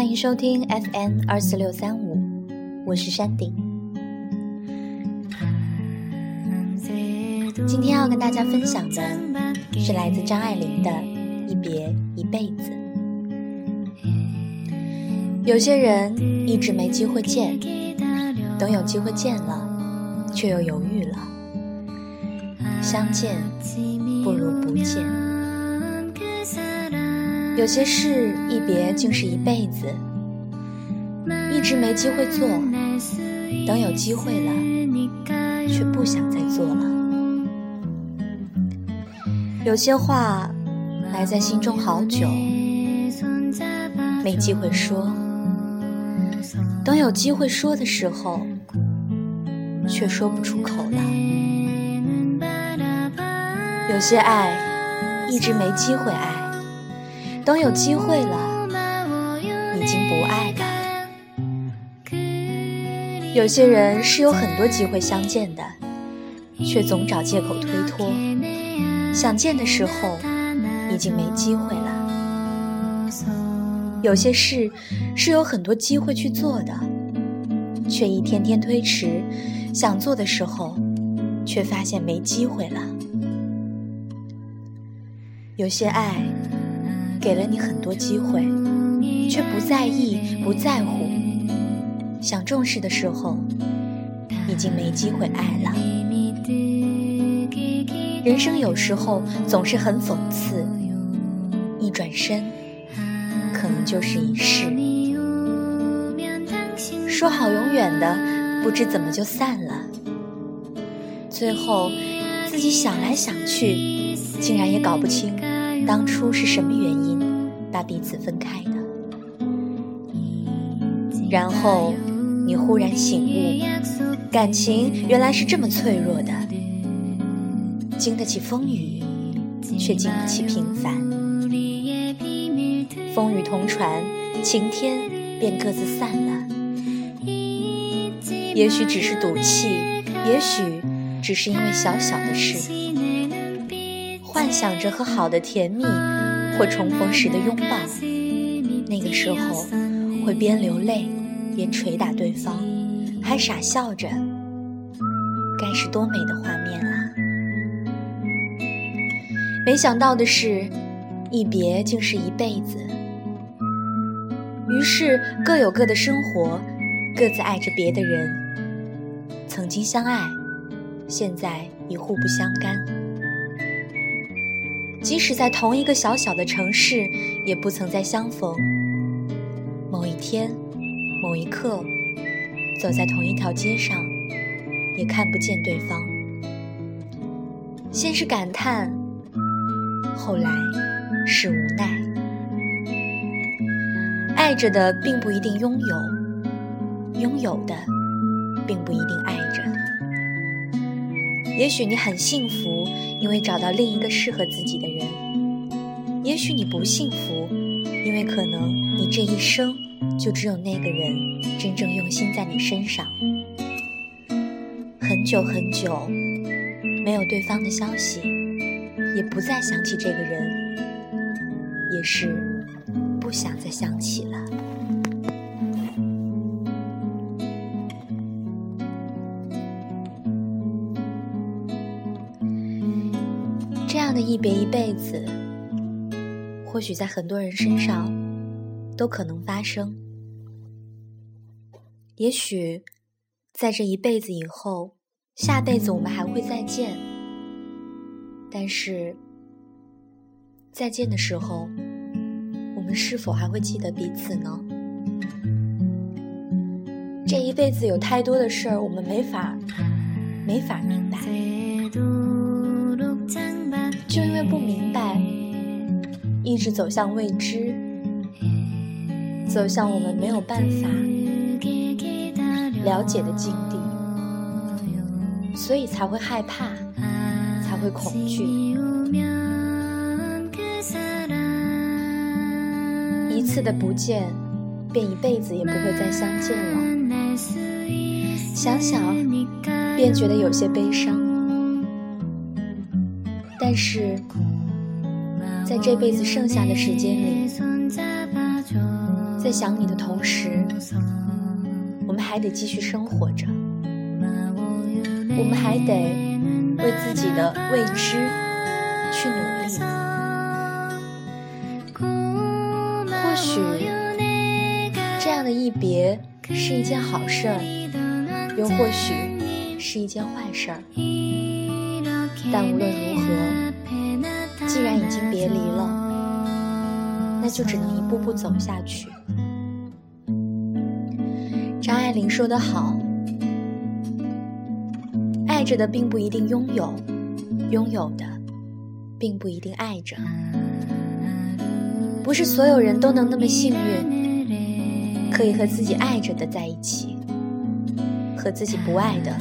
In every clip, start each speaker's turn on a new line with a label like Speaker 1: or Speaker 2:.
Speaker 1: 欢迎收听 FM 二四六三五，我是山顶。今天要跟大家分享的是来自张爱玲的《一别一辈子》。有些人一直没机会见，等有机会见了，却又犹豫了。相见不如不见。有些事一别竟是一辈子，一直没机会做，等有机会了，却不想再做了。有些话埋在心中好久，没机会说，等有机会说的时候，却说不出口了。有些爱一直没机会爱。等有机会了，已经不爱了。有些人是有很多机会相见的，却总找借口推脱。想见的时候，已经没机会了。有些事是有很多机会去做的，却一天天推迟。想做的时候，却发现没机会了。有些爱。给了你很多机会，却不在意、不在乎。想重视的时候，已经没机会爱了。人生有时候总是很讽刺，一转身，可能就是一世。说好永远的，不知怎么就散了。最后，自己想来想去，竟然也搞不清。当初是什么原因把彼此分开的？然后你忽然醒悟，感情原来是这么脆弱的，经得起风雨，却经不起平凡。风雨同船，晴天便各自散了。也许只是赌气，也许只是因为小小的事。幻想着和好的甜蜜，或重逢时的拥抱，那个时候会边流泪边捶打对方，还傻笑着，该是多美的画面啊！没想到的是，一别竟是一辈子。于是各有各的生活，各自爱着别的人。曾经相爱，现在已互不相干。即使在同一个小小的城市，也不曾再相逢。某一天，某一刻，走在同一条街上，也看不见对方。先是感叹，后来是无奈。爱着的并不一定拥有，拥有的并不一定爱着。也许你很幸福，因为找到另一个适合自己的人；也许你不幸福，因为可能你这一生就只有那个人真正用心在你身上。很久很久没有对方的消息，也不再想起这个人，也是不想再想起了。样的一别一辈子，或许在很多人身上都可能发生。也许在这一辈子以后，下辈子我们还会再见。但是，再见的时候，我们是否还会记得彼此呢？这一辈子有太多的事儿，我们没法没法明白。就因为不明白，一直走向未知，走向我们没有办法了解的境地，所以才会害怕，才会恐惧。一次的不见，便一辈子也不会再相见了。想想，便觉得有些悲伤。但是，在这辈子剩下的时间里，在想你的同时，我们还得继续生活着，我们还得为自己的未知去努力。或许这样的一别是一件好事儿，又或许是一件坏事儿。但无论如何，既然已经别离了，那就只能一步步走下去。张爱玲说得好：“爱着的并不一定拥有，拥有的并不一定爱着。不是所有人都能那么幸运，可以和自己爱着的在一起，和自己不爱的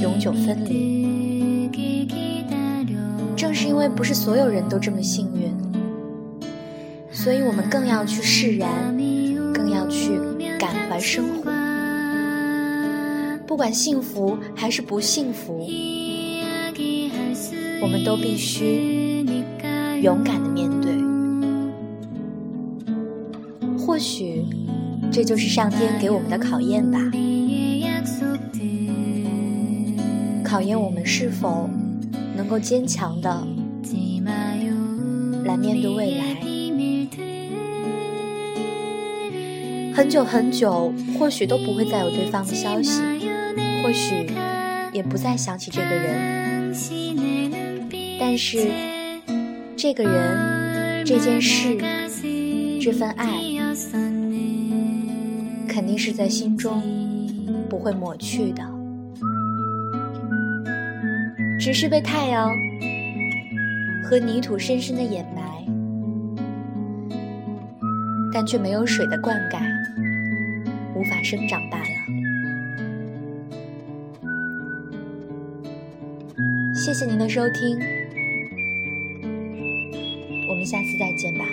Speaker 1: 永久分离。”是因为不是所有人都这么幸运，所以我们更要去释然，更要去感怀生活。不管幸福还是不幸福，我们都必须勇敢的面对。或许这就是上天给我们的考验吧，考验我们是否。能够坚强的来面对未来。很久很久，或许都不会再有对方的消息，或许也不再想起这个人。但是，这个人、这件事、这份爱，肯定是在心中不会抹去的。只是被太阳和泥土深深的掩埋，但却没有水的灌溉，无法生长罢了。谢谢您的收听，我们下次再见吧。